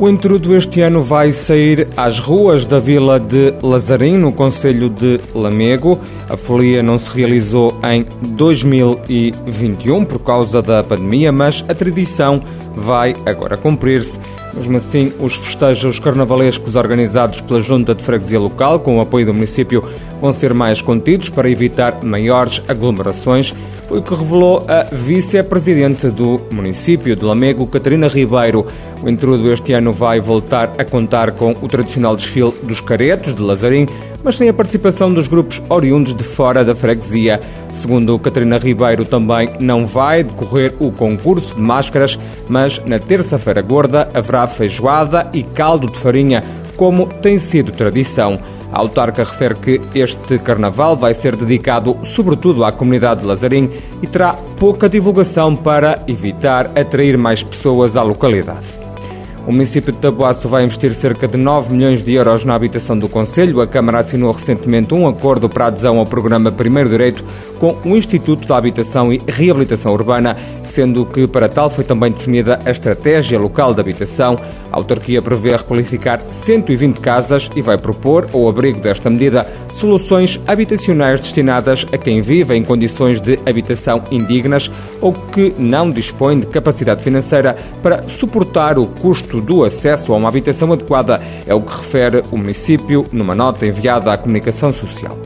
O intrudo este ano vai sair às ruas da vila de Lazarim, no Conselho de Lamego. A folia não se realizou em 2021 por causa da pandemia, mas a tradição vai agora cumprir-se. Mesmo assim, os festejos carnavalescos organizados pela Junta de Freguesia Local, com o apoio do município, vão ser mais contidos para evitar maiores aglomerações. Foi o que revelou a vice-presidente do município de Lamego, Catarina Ribeiro. O intrudo este ano vai voltar a contar com o tradicional desfile dos caretos de Lazarim, mas sem a participação dos grupos oriundos de fora da freguesia. Segundo Catarina Ribeiro, também não vai decorrer o concurso de máscaras, mas na terça-feira gorda haverá feijoada e caldo de farinha, como tem sido tradição. A autarca refere que este carnaval vai ser dedicado sobretudo à comunidade de Lazarim e terá pouca divulgação para evitar atrair mais pessoas à localidade. O município de Taboaço vai investir cerca de 9 milhões de euros na habitação do Conselho. A Câmara assinou recentemente um acordo para adesão ao programa Primeiro Direito com o Instituto da Habitação e Reabilitação Urbana, sendo que para tal foi também definida a estratégia local de habitação. A autarquia prevê requalificar 120 casas e vai propor, ao abrigo desta medida, soluções habitacionais destinadas a quem vive em condições de habitação indignas ou que não dispõe de capacidade financeira para suportar o custo do acesso a uma habitação adequada, é o que refere o município numa nota enviada à comunicação social.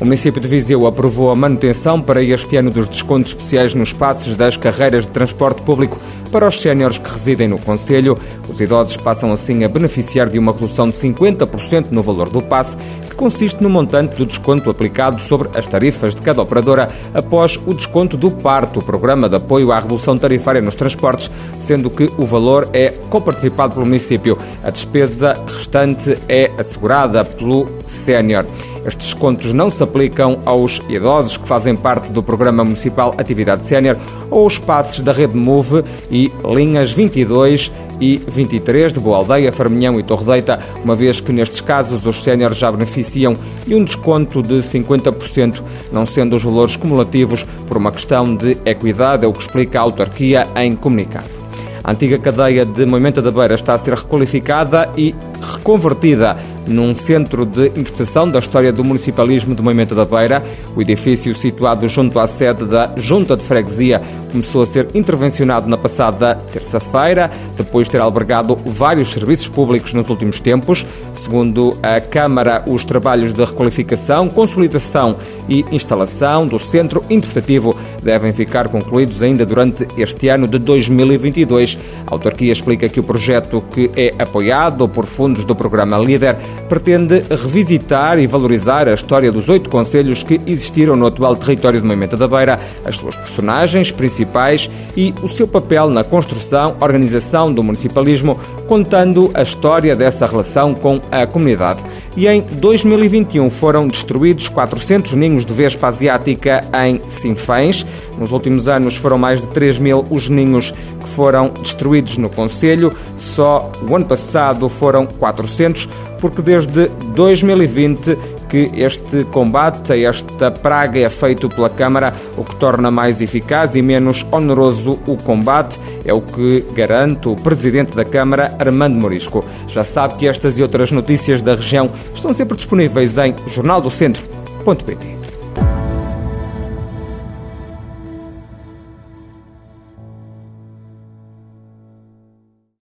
O município de Viseu aprovou a manutenção para este ano dos descontos especiais nos passos das carreiras de transporte público para os séniores que residem no Conselho. Os idosos passam assim a beneficiar de uma redução de 50% no valor do passe, que consiste no montante do desconto aplicado sobre as tarifas de cada operadora após o desconto do parto, o programa de apoio à redução tarifária nos transportes, sendo que o valor é comparticipado pelo município. A despesa restante é assegurada pelo sénior. Estes descontos não se aplicam aos idosos que fazem parte do Programa Municipal Atividade Sénior ou aos passos da Rede Move e linhas 22 e 23 de Boa Aldeia, Farminhão e Torredeita, uma vez que nestes casos os séniores já beneficiam de um desconto de 50%, não sendo os valores cumulativos por uma questão de equidade, é o que explica a autarquia em comunicado. A antiga cadeia de Moimenta da Beira está a ser requalificada e reconvertida num centro de interpretação da história do municipalismo de Moimenta da Beira. O edifício, situado junto à sede da Junta de Freguesia, começou a ser intervencionado na passada terça-feira, depois de ter albergado vários serviços públicos nos últimos tempos. Segundo a Câmara, os trabalhos de requalificação, consolidação e instalação do centro interpretativo devem ficar concluídos ainda durante este ano de 2022. A autarquia explica que o projeto, que é apoiado por fundos do programa LIDER, pretende revisitar e valorizar a história dos oito conselhos que existiram no atual território de Moimenta da Beira, as suas personagens principais e o seu papel na construção, organização do municipalismo, contando a história dessa relação com a comunidade. E em 2021 foram destruídos 400 ninhos de vespa asiática em Sinfães. Nos últimos anos foram mais de 3 mil os ninhos que foram destruídos no Conselho. Só o ano passado foram 400 porque desde 2020 que este combate a esta praga é feito pela Câmara, o que torna mais eficaz e menos oneroso o combate, é o que garante o Presidente da Câmara, Armando Morisco. Já sabe que estas e outras notícias da região estão sempre disponíveis em jornaldocentro.pt.